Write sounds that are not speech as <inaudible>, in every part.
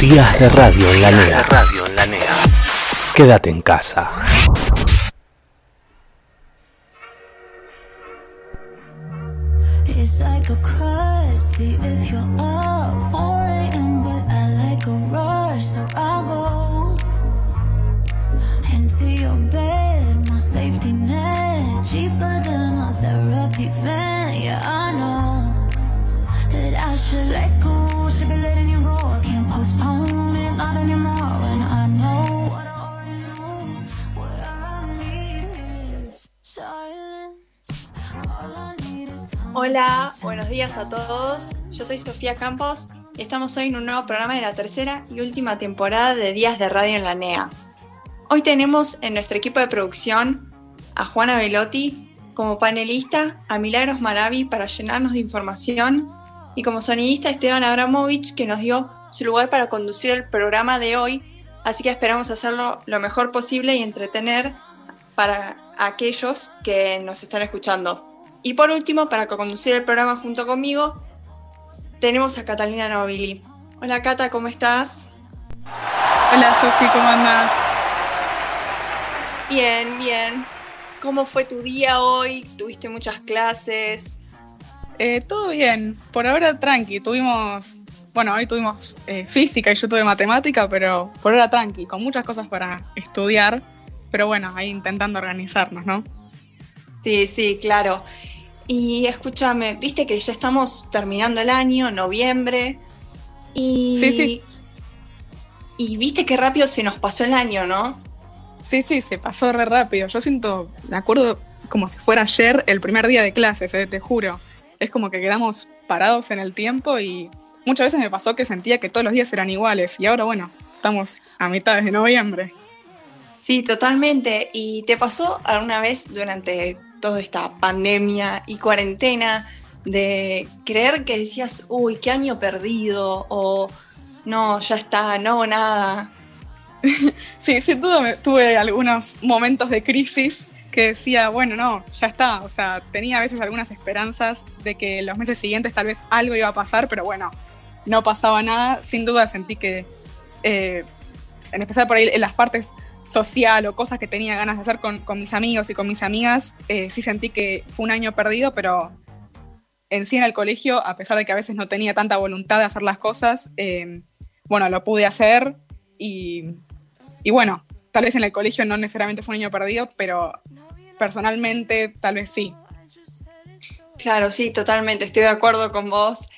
Días de radio en la NEA. radio en la NEA. Quédate en casa. It's like a crutch, see if you're up for it, and but I like a rush, so I'll go into your bed, my safety net, cheaper than a therapy van. Yeah, I know that I should let Hola, buenos días a todos. Yo soy Sofía Campos y estamos hoy en un nuevo programa de la tercera y última temporada de Días de Radio en la NEA. Hoy tenemos en nuestro equipo de producción a Juana Velotti como panelista, a Milagros Maravi para llenarnos de información y como sonidista Esteban Abramovich que nos dio su lugar para conducir el programa de hoy, así que esperamos hacerlo lo mejor posible y entretener para aquellos que nos están escuchando. Y por último, para conducir el programa junto conmigo, tenemos a Catalina Nobili. Hola Cata, ¿cómo estás? Hola Sofi, ¿cómo andás? Bien, bien. ¿Cómo fue tu día hoy? ¿Tuviste muchas clases? Eh, todo bien, por ahora tranqui, tuvimos, bueno, hoy tuvimos eh, física y yo tuve matemática, pero por ahora tranqui, con muchas cosas para estudiar, pero bueno, ahí intentando organizarnos, ¿no? Sí, sí, claro. Y escúchame, viste que ya estamos terminando el año, noviembre, y... Sí, sí. Y viste qué rápido se nos pasó el año, ¿no? Sí, sí, se pasó re rápido, yo siento, me acuerdo como si fuera ayer el primer día de clases, eh, te juro. Es como que quedamos parados en el tiempo y muchas veces me pasó que sentía que todos los días eran iguales y ahora, bueno, estamos a mitad de noviembre. Sí, totalmente. ¿Y te pasó alguna vez durante toda esta pandemia y cuarentena de creer que decías, uy, qué año perdido? O no, ya está, no hago nada. <laughs> Sí, sin duda tuve algunos momentos de crisis que decía, bueno, no, ya está. O sea, tenía a veces algunas esperanzas de que los meses siguientes tal vez algo iba a pasar, pero bueno, no pasaba nada. Sin duda sentí que, eh, en especial por ahí en las partes social o cosas que tenía ganas de hacer con, mis amigos y con mis amigas, eh, sí sentí que fue un año perdido, pero en sí en el colegio, a pesar de que a veces no tenía tanta voluntad de hacer las cosas, eh, bueno, lo pude hacer y, y bueno, tal vez en el colegio no necesariamente fue un año perdido, pero personalmente tal vez sí. Claro, sí, totalmente, estoy de acuerdo con vos.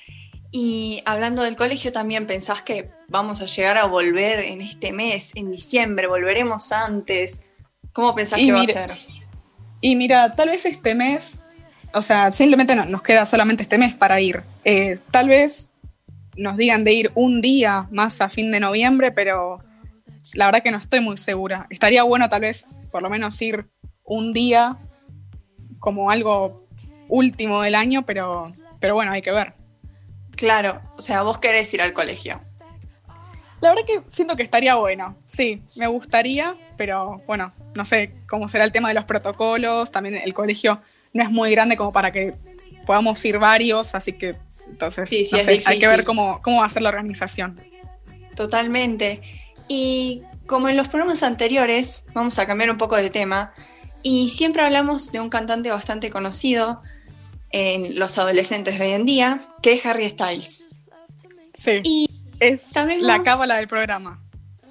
Y hablando del colegio, también pensás que vamos a llegar a volver en este mes, en diciembre, volveremos antes. ¿Cómo pensás Y que va a ser? Y mira, tal vez este mes, o sea, simplemente no, nos queda solamente este mes para ir. Eh, tal vez nos digan de ir un día más a fin de noviembre, pero la verdad que no estoy muy segura. Estaría bueno tal vez por lo menos ir un día como algo último del año, pero, pero bueno, hay que ver. Claro, o sea, vos querés ir al colegio. La verdad que siento que estaría bueno, sí, me gustaría, pero bueno, no sé cómo será el tema de los protocolos, también el colegio no es muy grande como para que podamos ir varios, así que entonces Sí, sí, no es sé, hay que ver cómo, cómo va a ser la organización. Totalmente. Y como en los programas anteriores, vamos a cambiar un poco de tema. Y siempre hablamos de un cantante bastante conocido en los adolescentes de hoy en día, que es Harry Styles. Sí, Y es sabemos- la cábala del programa.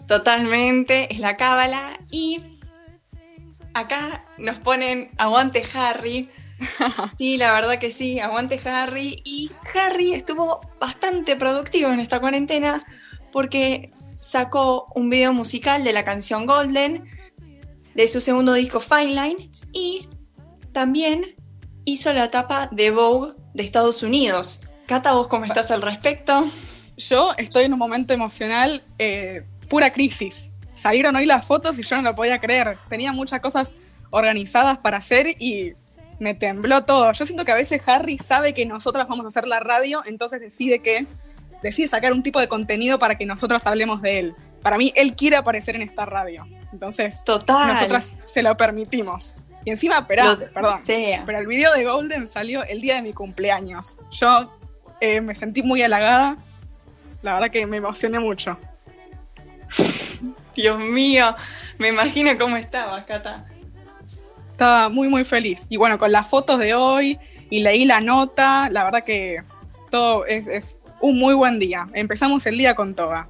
Totalmente, es la cábala. Y acá nos ponen aguante Harry. <laughs> Sí, la verdad que sí, aguante Harry. Y Harry estuvo bastante productivo en esta cuarentena porque sacó un video musical de la canción Golden de su segundo disco Fine Line y también hizo la tapa de Vogue de Estados Unidos. Cata, ¿vos cómo estás al respecto? Yo estoy en un momento emocional, eh, pura crisis. Salieron hoy las fotos y yo no lo podía creer. Tenía muchas cosas organizadas para hacer y me tembló todo. Yo siento que a veces Harry sabe que nosotras vamos a hacer la radio, entonces decide que decide sacar un tipo de contenido para que nosotros hablemos de él. Para mí, él quiere aparecer en esta radio. Entonces, Total. nosotras se lo permitimos. Y encima, espera, perdón. sea. Pero el video de Golden salió el día de mi cumpleaños. Yo eh, me sentí muy halagada. La verdad que me emocioné mucho. <laughs> Dios mío, me imagino cómo estabas, Cata. Estaba muy, muy feliz. Y bueno, con las fotos de hoy y leí la nota, la verdad que todo es, es un muy buen día. Empezamos el día con toda.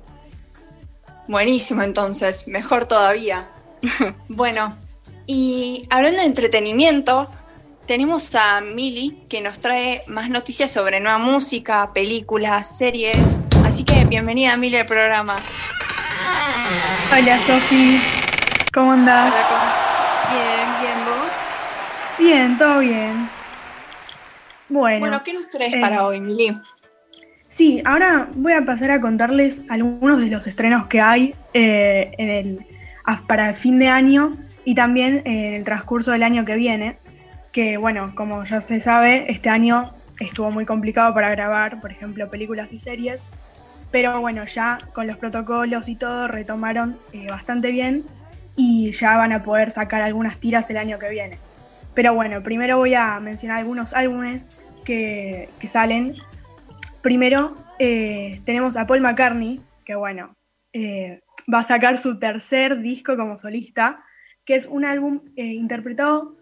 Buenísimo, entonces, mejor todavía. <laughs> bueno, y hablando de entretenimiento, tenemos a Mili que nos trae más noticias sobre nueva música, películas, series. Así que bienvenida Mili al programa. Hola Sofi, ¿cómo andás? Bien, bien, vos. Bien, todo bien. Bueno, Bueno, ¿qué nos traes eh, para hoy, Mili? sí, ahora voy a pasar a contarles algunos de los estrenos que hay eh, en el, a- para el fin de año y también eh, en el transcurso del año que viene. Que bueno, como ya se sabe, este año estuvo muy complicado para grabar, por ejemplo, películas y series. Pero bueno, ya con los protocolos y todo retomaron eh, bastante bien y ya van a poder sacar algunas tiras el año que viene. Pero bueno, primero voy a mencionar algunos álbumes que, que salen. Primero eh, tenemos a Paul McCartney, que bueno, va a sacar su tercer disco como solista, que es un álbum eh, interpretado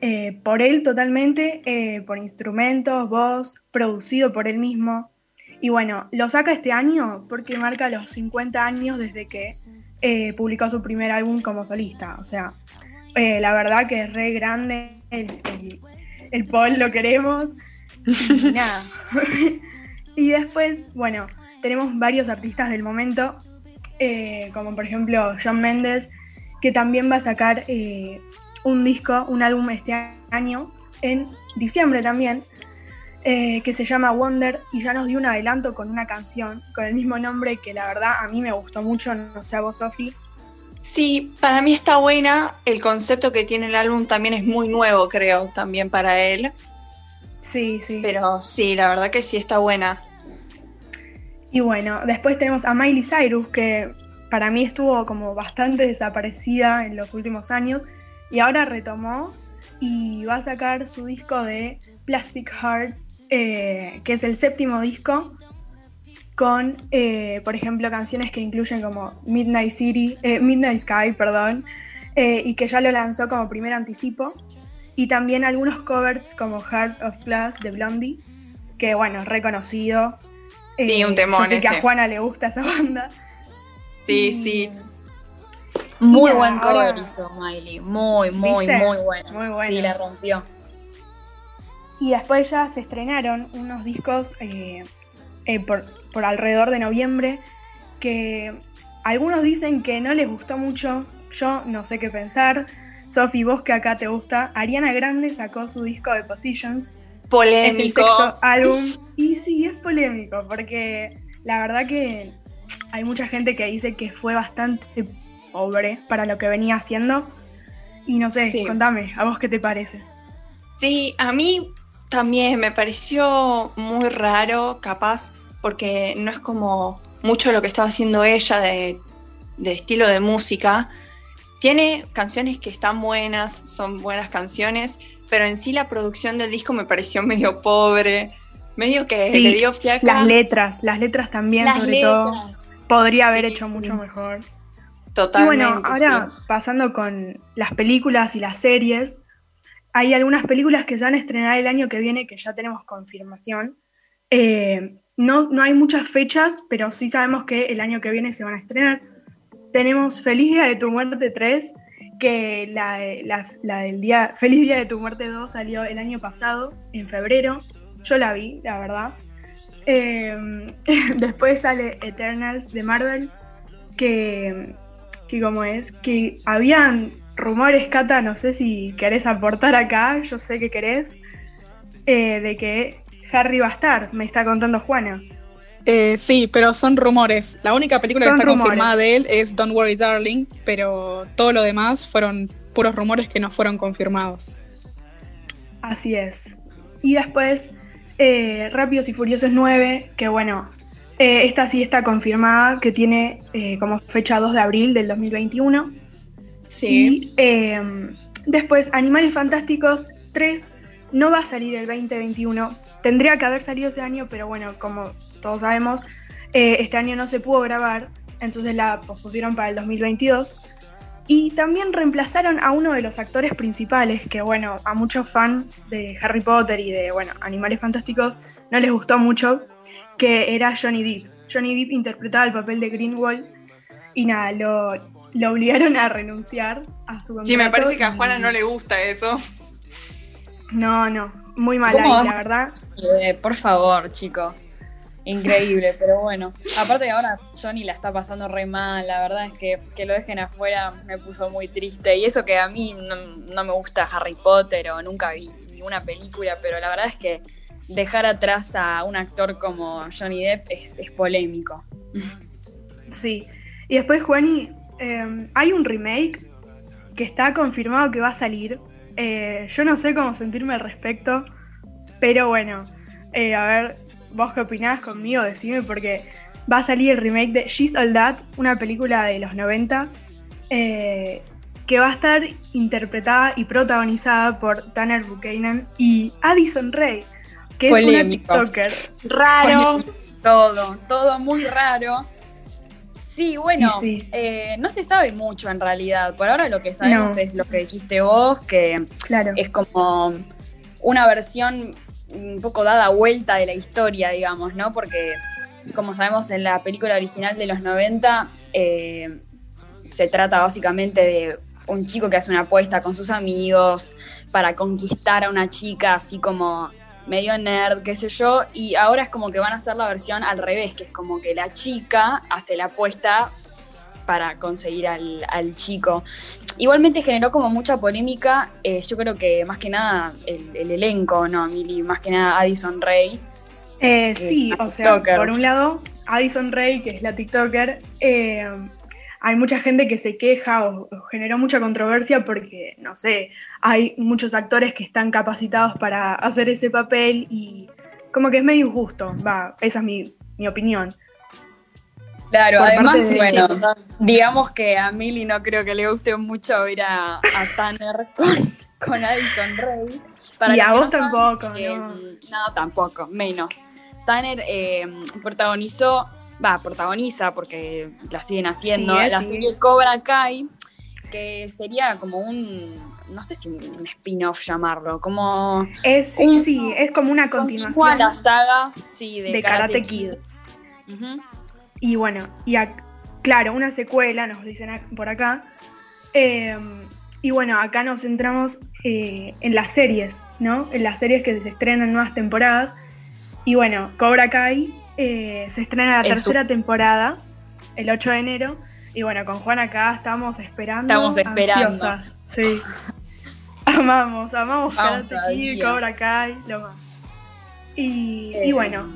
eh, por él totalmente, eh, por instrumentos, voz, producido por él mismo. Y bueno, lo saca este año porque marca los 50 años desde que publicó su primer álbum como solista. O sea, la verdad que es re grande, el, el- Paul lo queremos. Y nada. <laughs> y después, bueno, tenemos varios artistas del momento, como por ejemplo John Mendes, que también va a sacar eh, un disco, un álbum este año, en diciembre también, eh, que se llama Wonder y ya nos dio un adelanto con una canción con el mismo nombre que la verdad a mí me gustó mucho, no sé a vos, Sofi. Sí, para mí está buena. El concepto que tiene el álbum también es muy nuevo, creo, también para él. Sí, sí. Pero sí, la verdad que sí está buena. Y bueno, después tenemos a Miley Cyrus, que para mí estuvo como bastante desaparecida en los últimos años y ahora retomó y va a sacar su disco de Plastic Hearts, eh, que es el séptimo disco, con, eh, por ejemplo, canciones que incluyen como Midnight City, eh, Midnight Sky, perdón, y que ya lo lanzó como primer anticipo, y también algunos covers como Heart of Glass de Blondie, que bueno, es reconocido. Sí, un temón Yo sé que ese. a Juana le gusta esa banda. Sí, Y- sí. Muy Mira, buen cover ahora- hizo Miley, muy, muy, ¿Viste? muy bueno. Muy bueno. Sí, la rompió. Y después ya se estrenaron unos discos eh, eh, por, por alrededor de noviembre que algunos dicen que no les gustó mucho. Yo no sé qué pensar. Sofi, vos que acá te gusta. Ariana Grande sacó su disco de Positions. Es el Polémico. sexto álbum. Y sí, es polémico porque la verdad que hay mucha gente que dice que fue bastante pobre para lo que venía haciendo. Y no sé, Sí. contame, ¿a vos qué te parece? Sí, a mí también me pareció muy raro, capaz, porque no es como mucho lo que estaba haciendo ella de, de estilo de música. Tiene canciones que están buenas, son buenas canciones, pero en sí la producción del disco me pareció <laughs> medio pobre, medio que Sí, le dio fiaca. Las letras, las letras también, Las sobre todo, letras, podría haber Sí, hecho sí. mucho mejor. Totalmente. y bueno, ahora sí. pasando con las películas y las series, hay algunas películas que se van a estrenar el año que viene que ya tenemos confirmación. Eh, no, no hay muchas fechas, pero sí sabemos que el año que viene se van a estrenar. Tenemos Feliz Día de tu Muerte 3, que la, la- la del día, Feliz Día de tu Muerte 2 salió el año pasado, en febrero. Yo la vi, la verdad. Eh, <laughs> después sale Eternals de Marvel, que, que como es, que habían rumores, Cata, no sé si querés aportar acá, yo sé que querés, eh, de que Harry va a estar, me está contando Juana. Eh, sí, pero son rumores. La única película Son que está rumores. confirmada de él es Don't Worry Darling, pero todo lo demás fueron puros rumores que no fueron confirmados. Así es. Y después, eh, Rápidos y Furiosos 9, que bueno, eh, esta sí está confirmada, que tiene eh, como fecha 2 de abril del 2021. Sí. Y eh, después, Animales Fantásticos 3 no va a salir el 2021. Tendría que haber salido ese año, pero bueno, como todos sabemos, este año no se pudo grabar. entonces la pospusieron para el 2022. Y también reemplazaron a uno de los actores principales, que bueno, a muchos fans de Harry Potter y de, bueno, Animales Fantásticos no les gustó mucho, que era Johnny Depp. Johnny Depp interpretaba el papel de Greenwald y nada, lo, lo obligaron a renunciar a su contrato. Sí, me parece que a Juana no le gusta eso. No, no, muy mal la verdad. Eh, por favor, chicos. Increíble, pero bueno. Aparte ahora Johnny la está pasando re mal, la verdad es que que lo dejen afuera me puso muy triste. Y eso que a mí no, me gusta Harry Potter o nunca vi ninguna película, pero la verdad es que dejar atrás a un actor como Johnny Depp es, polémico. Sí. Y después, Juani, eh, hay un remake que está confirmado que va a salir. Eh, yo no sé cómo sentirme al respecto, pero bueno, eh, a ver, vos qué opinás conmigo, decime, porque va a salir el remake de She's All That, una película de los 90, eh, que va a estar interpretada y protagonizada por Tanner Buchanan y Addison Rae, que es una TikToker. Raro. Todo, todo muy raro. Sí, bueno, sí. eh, no se sabe mucho en realidad. Por ahora lo que sabemos No. es lo que dijiste vos, que Claro. es como una versión un poco dada vuelta de la historia, digamos, ¿no? Porque, como sabemos, en la película original de los 90 eh, se trata básicamente de un chico que hace una apuesta con sus amigos para conquistar a una chica así como medio nerd, qué sé yo, y ahora es como que van a hacer la versión al revés, que es como que la chica hace la apuesta para conseguir al, al chico. Igualmente generó como mucha polémica, eh, yo creo que más que nada el, el elenco, ¿no, Mili? Más que nada Addison Ray. Eh, sí, o sea, por un lado, Addison Rae, que es la TikToker, eh, hay mucha gente que se queja o, o generó mucha controversia porque, no sé, hay muchos actores que están capacitados para hacer ese papel y como que es medio injusto, va, esa es mi, mi opinión. Claro, además, bueno, Sí, digamos que a Mili no creo que le guste mucho ir a, a Tanner con, con Addison Ray. Y a vos saben, tampoco, eh, ¿no? No, tampoco, menos. Tanner eh, protagonizó, va, protagoniza porque la siguen haciendo, Sí, eh, la sí. serie Cobra Kai, que sería como un, no sé si un spin-off llamarlo, como Es, sí, Un- sí, es como una continuación la saga sí, de, de Karate Kid. Ujú. Y bueno, y claro, una secuela, nos dicen por acá. Eh, y bueno, acá nos centramos eh, en las series, ¿no? En las series que se estrenan nuevas temporadas. Y bueno, Cobra Kai eh, se estrena la El tercera temporada el 8 de enero. Y bueno, con Juan acá estamos esperando. Estamos esperando. ansiosas. Sí. <laughs> amamos, amamos Vamos Karate Kid, todavía. Cobra Kai, lo más. Y, y Eh. bueno,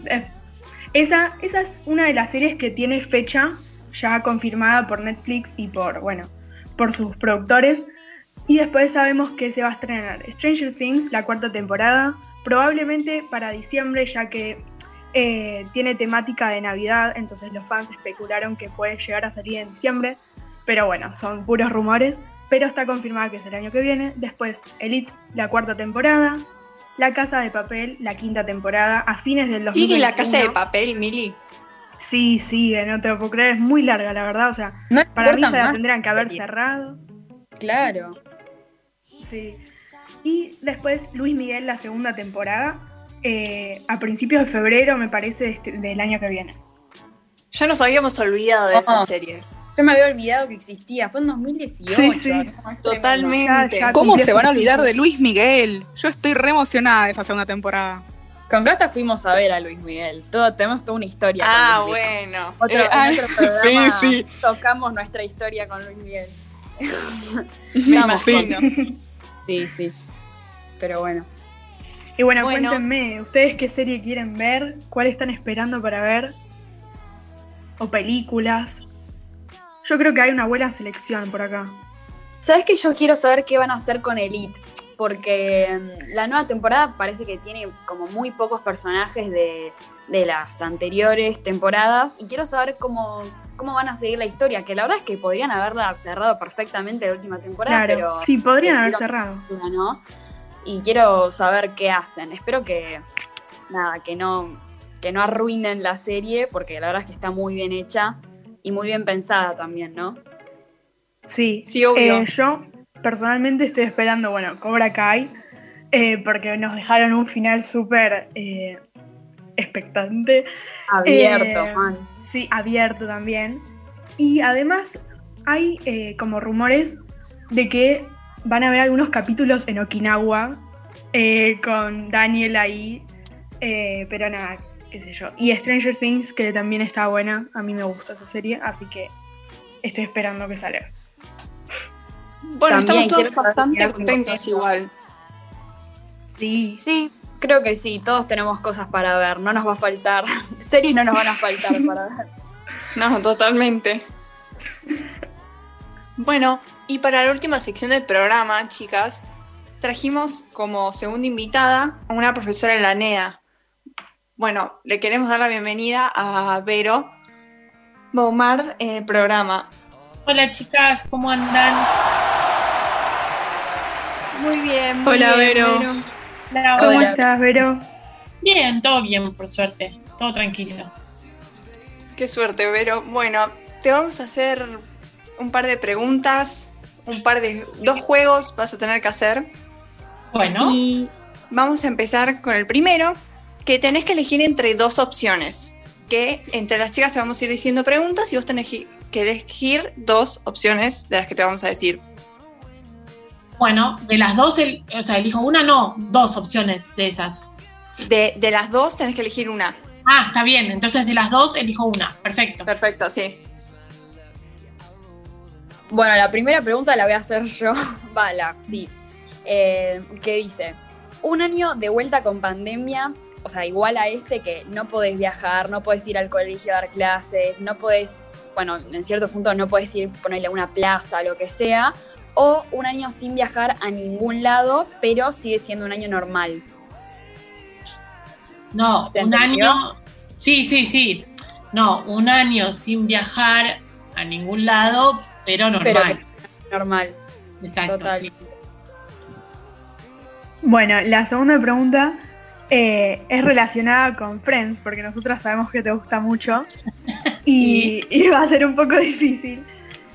esa, esa es una de las series que tiene fecha ya confirmada por Netflix y por, bueno, por sus productores. Y después sabemos que se va a estrenar Stranger Things, la cuarta temporada, probablemente para diciembre, ya que eh, tiene temática de Navidad, entonces los fans especularon que puede llegar a salir en diciembre. Pero bueno, son puros rumores. Pero está confirmada que es el año que viene. Después Elite, la cuarta temporada. La Casa de Papel, la quinta temporada, a fines del 2021. ¿Sigue la casa de papel, Mili? Sí, sigue, no te lo puedo creer, es muy larga la verdad, o sea, No para mí ya la tendrían que haber cerrado. Claro. Sí. Y después Luis Miguel, la segunda temporada, eh, a principios de febrero, me parece, este- del año que viene. Ya nos habíamos olvidado de esa Oh. serie. Yo me había olvidado que existía, fue en 2018. Sí, sí. Totalmente. Ya- ya ¿Cómo se van a olvidar de Luis Miguel? Yo estoy re emocionada de esa segunda temporada. Con Gata fuimos a ver a Luis Miguel. Todo, tenemos toda una historia. con Ah, Luis Miguel. bueno. Otro, Eh, en otro programa sí, sí. tocamos nuestra historia con Luis Miguel. <laughs> Me Estamos imagino. Sí, sí. Pero bueno. Y bueno, Bueno. cuéntenme, ¿ustedes qué serie quieren ver? ¿Cuál están esperando para ver? ¿O películas? Yo creo que hay una buena selección por acá. ¿Sabes que yo quiero saber qué van a hacer con Elite? Porque mm, la nueva temporada parece que tiene como muy pocos personajes de, de las anteriores temporadas y quiero saber cómo, cómo van a seguir la historia, que la verdad es que podrían haberla cerrado perfectamente la última temporada, Claro, pero sí, podrían haber cerrado. ¿no? Y quiero saber qué hacen. Espero que nada, que no que no arruinen la serie porque la verdad es que está muy bien hecha y muy bien pensada también, ¿no? Sí, Sí, obvio. Eh, yo personalmente estoy esperando, bueno, Cobra Kai, eh, porque nos dejaron un final súper eh, expectante. Abierto, man. Sí, abierto también. Y además hay como rumores de que van a haber algunos capítulos en Okinawa con Daniel ahí. pero nada, qué sé yo. Y Stranger Things, que también está buena. A mí me gusta esa serie, así que estoy esperando que salga. Bueno, También estamos todos bastante contentos igual. Sí. Sí, creo que sí, todos tenemos cosas para ver, no nos va a faltar. <laughs> Series no nos van a faltar para ver. <laughs> No, totalmente. Bueno, y para la última sección del programa, chicas, trajimos como segunda invitada a una profesora en la NEA. Bueno, le queremos dar la bienvenida a Vero Baumard en el programa. Hola chicas, ¿cómo andan? Muy bien. muy Hola, bien, Vero. Hola, ¿Cómo Hola. estás, Vero? Bien, todo bien, por suerte. Todo tranquilo. Qué suerte, Vero. Bueno, te vamos a hacer un par de preguntas, un par de dos juegos vas a tener que hacer. Bueno, Y vamos a empezar con el primero, que tenés que elegir entre dos opciones. Que entre las chicas te vamos a ir diciendo preguntas y vos tenés que elegir dos opciones de las que te vamos a decir. bueno, de las dos, el- o sea, elijo una, no, dos opciones de esas. De, de las dos tenés que elegir una. Ah, está bien, entonces de las dos elijo una. Perfecto. Perfecto, sí. Bueno, la primera pregunta la voy a hacer yo. <laughs> Va, la, sí. Eh, ¿Qué dice? Un año de vuelta con pandemia, o sea, igual a este que no podés viajar, no podés ir al colegio a dar clases, no podés, bueno, en cierto punto no podés ir, ponerle a una plaza, lo que sea, o un año sin viajar a ningún lado, pero sigue siendo un año normal. No, ¿Se un año. Sí, sí, sí. No, un año sin viajar a ningún lado, pero normal. Normal, Exacto. total. sí. Bueno, la segunda pregunta eh, es relacionada con Friends, porque nosotras sabemos que te gusta mucho <laughs> y, y va a ser un poco <laughs> difícil.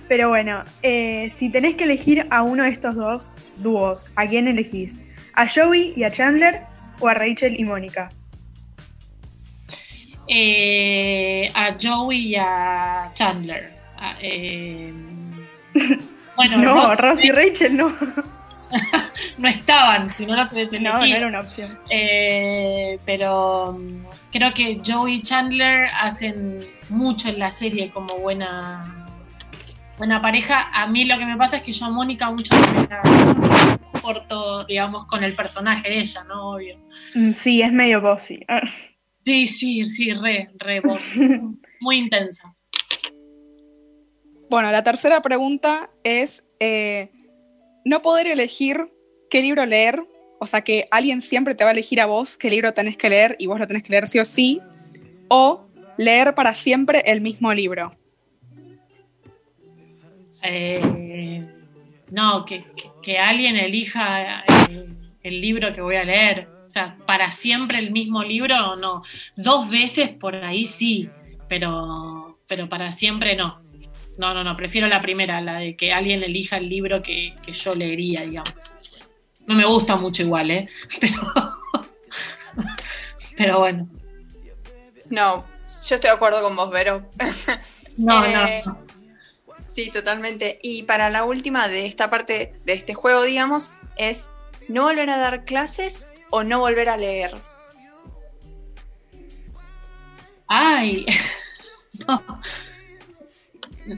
Pero bueno, eh, si tenés que elegir a uno de estos dos dúos, ¿a quién elegís? ¿A Joey y a Chandler o a Rachel y Mónica? Eh, a Joey y a Chandler. Ah, eh, <laughs> bueno, No, Ross y Rachel no. <laughs> no estaban, si no lo tenés No, no elegir. era una opción. Eh, pero mm, creo que Joey y Chandler hacen mucho en la serie como buena, buena pareja. A mí lo que me pasa es que yo a Mónica mucho me la corto, digamos, con el personaje de ella, ¿no? Obvio. Mm, Sí, es medio bossy. <laughs> Sí, sí, sí, re, re vos. <laughs> Muy intensa. Bueno, la tercera pregunta es eh, no poder elegir qué libro leer, o sea que alguien siempre te va a elegir a vos qué libro tenés que leer y vos lo tenés que leer sí o sí, o leer para siempre el mismo libro. Eh, no, que, que- alguien elija el, el libro que voy a leer. O sea, para siempre el mismo libro, no. Dos veces por ahí sí, pero, pero para siempre no. No, no, no, prefiero la primera, la de que alguien elija el libro que, que yo leería, digamos. No me gusta mucho igual, ¿eh? <laughs> Pero, <laughs> pero bueno. No, yo estoy de acuerdo con vos, Vero. <laughs> No, Eh, no, no. Sí, totalmente. Y para la última de esta parte de este juego, digamos, es no volver a dar clases o no volver a leer. Ay, no.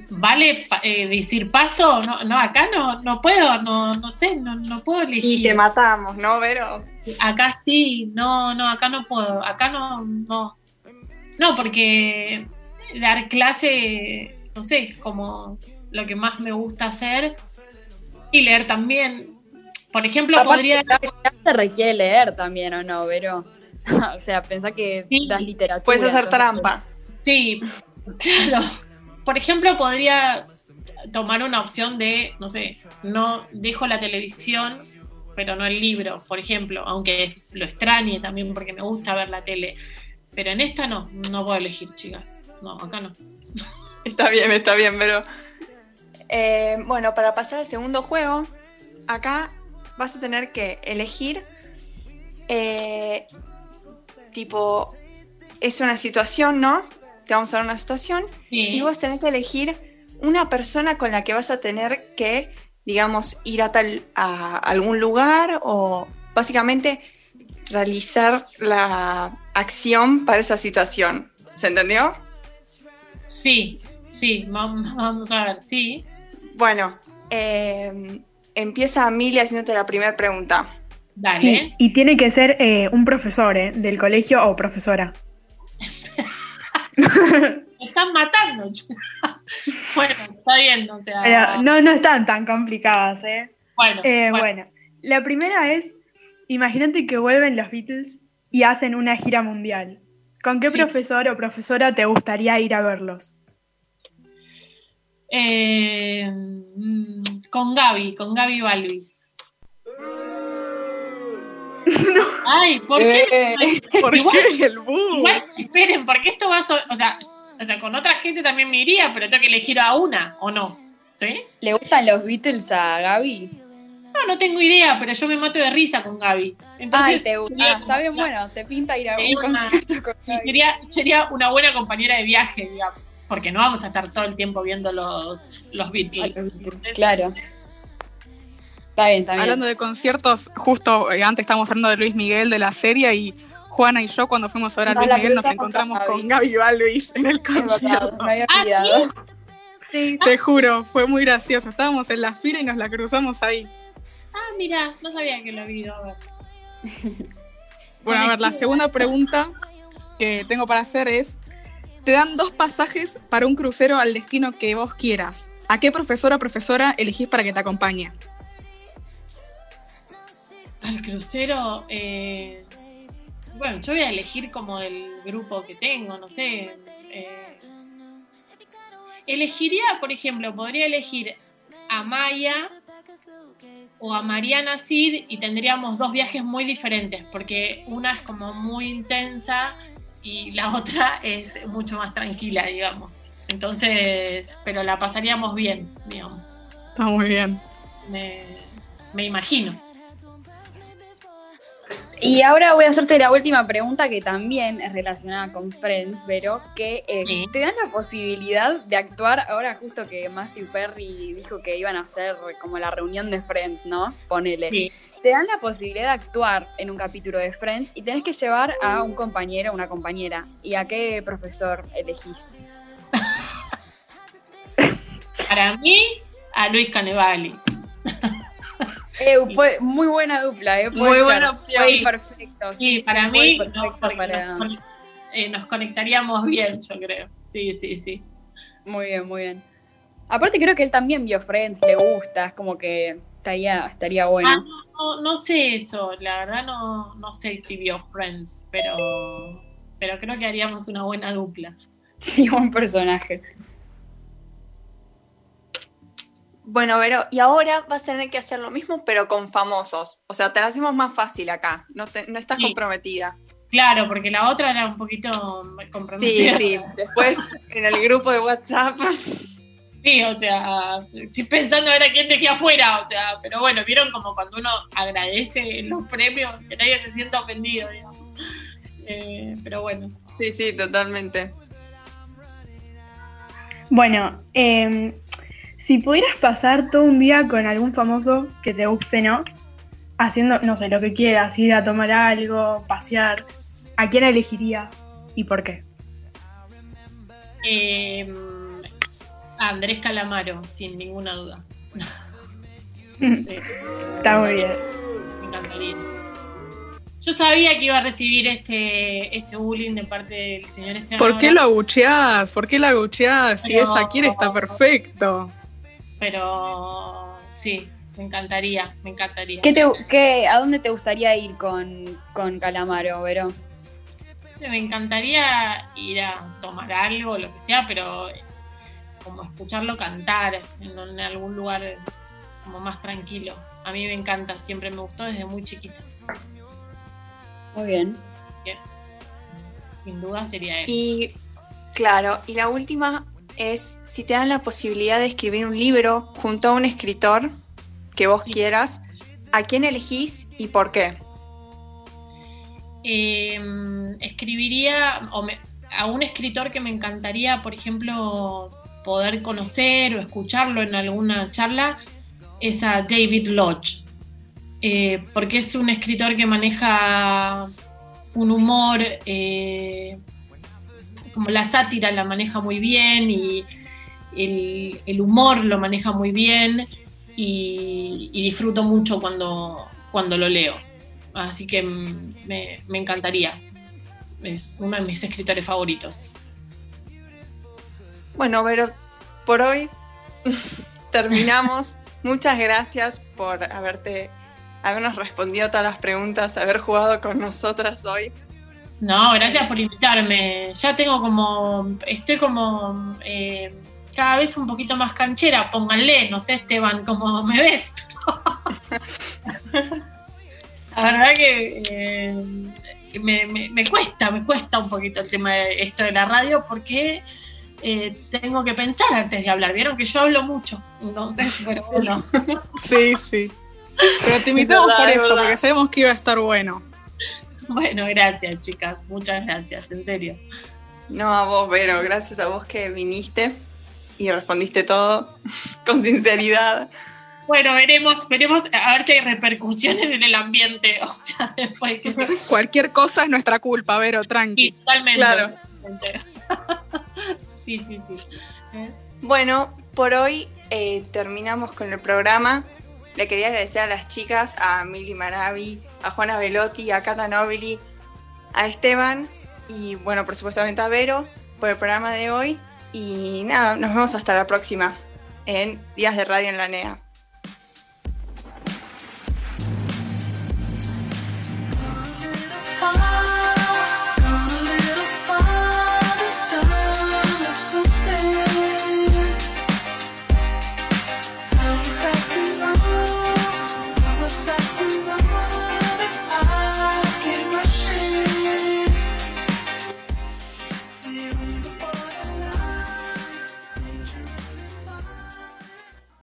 ¿Vale pa- eh, decir paso? No, no, acá no, no puedo, no, no sé, no, no puedo elegir. Y te matamos, ¿no, Vero? Acá sí, no, no, acá no puedo, acá no, no. No, porque dar clase, no sé, es como lo que más me gusta hacer. Y leer también. Por ejemplo, Aparte, podría... dar clase requiere leer también, ¿o no, Vero? <laughs> o sea, pensá que Sí. das literatura. Puedes hacer entonces- trampa. Sí, <laughs> claro. Por ejemplo, podría tomar una opción de, no sé, no dejo la televisión, pero no el libro, por ejemplo, aunque lo extrañe también porque me gusta ver la tele. Pero en esta no, no puedo elegir, chicas. No, acá no. <laughs> Está bien, está bien, pero. eh, bueno, para pasar al segundo juego, acá vas a tener que elegir. eh, tipo, es una situación, ¿no? Te vamos a dar una situación y Sí. vos tenés que elegir una persona con la que vas a tener que, digamos, ir a, tal, a algún lugar o básicamente realizar la acción para esa situación. ¿Se entendió? Sí, sí, vam- vamos a ver, sí. Bueno, eh, empieza Amelia haciéndote la primera pregunta. Dale. Sí, y tiene que ser eh, un profesor ¿eh? del colegio o profesora. Me están matando. <laughs> bueno, está bien, o sea. Pero no, no están tan complicadas, ¿eh? bueno, Eh, bueno, bueno, la primera es, imagínate que vuelven los Beatles y hacen una gira mundial. ¿Con qué Sí. profesor o profesora te gustaría ir a verlos? eh, mm, con Gaby, con Gaby Balvis. <laughs> Ay, ¿por qué? Eh, ¿Por Igual- qué el boom? Igual, esperen, porque esto va a... so- o, sea, o sea, con otra gente también me iría, pero tengo que elegir a una, ¿o no? ¿Sí? ¿Le gustan los Beatles a Gaby? No, no tengo idea, pero yo me mato de risa con Gaby. Ay, te gusta. sería Ah, está bien, bueno, te pinta ir a un una- concierto con y Gaby. sería, sería una buena compañera de viaje, digamos. Porque no vamos a estar todo el tiempo viendo los, los A Beatles. los Beatles, Claro. Está bien, está bien. Hablando de conciertos, justo eh, antes estábamos hablando de Luis Miguel de la serie y Juana y yo cuando fuimos a ver a Luis Miguel nos encontramos Gaby. con Gaby Balvis en el concierto. me había Ah. Sí, Te juro, fue muy gracioso. Estábamos en la fila y nos la cruzamos ahí. Ah, mira, no sabía que lo había ido a ver. <laughs> Bueno, a ver, la segunda pregunta que tengo para hacer es, te dan dos pasajes para un crucero al destino que vos quieras. ¿A qué profesora o profesora elegís para que te acompañe? Al crucero, eh, bueno, yo voy a elegir como del grupo que tengo, no sé. eh, elegiría, por ejemplo, podría elegir a Maya o a Mariana Cid y tendríamos dos viajes muy diferentes, porque una es como muy intensa y la <laughs> otra es mucho más tranquila, digamos. Entonces, pero la pasaríamos bien, digamos. Está muy bien. Me, me imagino. Y ahora voy a hacerte la última pregunta que también es relacionada con Friends, pero que Sí. ¿te dan la posibilidad de actuar ahora justo que Matthew Perry dijo que iban a hacer como la reunión de Friends, ¿no? Ponele. Sí. Te dan la posibilidad de actuar en un capítulo de Friends y tenés que llevar a un compañero o una compañera. ¿Y a qué profesor elegís? <laughs> Para mí, a Luis Canevali. <laughs> Eh, fue muy buena dupla, ¿eh? Puede Muy ser. buena opción. Fue perfecto. Sí, para mí no, para- nos, eh, nos conectaríamos bien, yo creo. Sí, sí, sí. Muy bien, muy bien. Aparte creo que él también vio Friends, le gusta, es como que estaría, estaría Ah, bueno. no, no sé eso, la verdad no, no sé si vio Friends, pero, pero creo que haríamos una buena dupla. <laughs> Sí, buen personaje. Bueno, Vero, y ahora vas a tener que hacer lo mismo, pero con famosos. O sea, te la hacemos más fácil acá. No, te- no estás Sí. comprometida. Claro, porque la otra era un poquito Sí, comprometida. sí. Después, en el grupo de WhatsApp. <laughs> Sí, o sea, estoy pensando a ver a quién dejé afuera, o sea, pero bueno, vieron como cuando uno agradece los premios, que nadie se sienta ofendido, digamos. Eh, pero bueno, Sí, sí, totalmente. Bueno, eh, si pudieras pasar todo un día con algún famoso que te guste, ¿no? Haciendo, no sé, lo que quieras, ir a tomar algo, pasear, ¿a quién elegirías y por qué? Eh, Andrés Calamaro, sin ninguna duda. <laughs> Sí, Está muy bien. Me encantaría. Yo sabía que iba a recibir este, este bullying de parte del señor Esteban. ¿Por qué lo agucheás? ¿Por qué lo agucheás? Si ella quiere, está perfecto. Pero sí, me encantaría, me encantaría. ¿Qué te, qué, ¿A dónde te gustaría ir con, con Calamaro, Vero? Me encantaría ir a tomar algo, lo que sea, pero como escucharlo cantar en, en algún lugar como más tranquilo. A mí me encanta, siempre me gustó desde muy chiquita. Muy bien. Sin duda sería él. Y claro, y la última, es si te dan la posibilidad de escribir un libro junto a un escritor que vos quieras, ¿a quién elegís y por qué? Em, escribiría a un escritor que me encantaría, por ejemplo, poder conocer o escucharlo en alguna charla, es a David Lodge, eh, porque es un escritor que maneja un humor, eh, como la sátira la maneja muy bien y el, humor lo maneja muy bien y, disfruto mucho cuando, cuando lo leo. Así que me, me encantaría. Es uno de mis escritores favoritos. Bueno, pero por hoy <laughs> terminamos. Muchas gracias por haberte, habernos respondido todas las preguntas, haber jugado con nosotras hoy. No, gracias por invitarme. Ya tengo como, estoy como eh, cada vez un poquito más canchera. Pónganle, no sé, Esteban, cómo me ves. <laughs> La verdad que eh, me, cuesta, me cuesta un poquito el tema de esto de la radio porque eh, tengo que pensar antes de hablar. Vieron que yo hablo mucho, entonces, <laughs> pero bueno. Sí, sí. Pero te invitamos por eso, porque sabemos que iba a estar bueno. <laughs> Bueno, gracias, chicas. Muchas gracias, en serio. No, a vos, Vero, gracias a vos que viniste y respondiste todo <laughs> con sinceridad. Bueno, veremos, veremos a ver si hay repercusiones en el ambiente. <laughs> O sea, después que Cualquier cosa es nuestra culpa, Vero, tranqui. Sí, totalmente. Claro. sí, sí, sí. ¿Eh? Bueno, por hoy eh, terminamos con el programa. Le quería agradecer a las chicas, a Mili Maravi, a Juana Velotti, a Cata Nobili, a Esteban y bueno, por supuesto a Vero por el programa de hoy. Y nada, nos vemos hasta la próxima en Días de Radio en la NEA.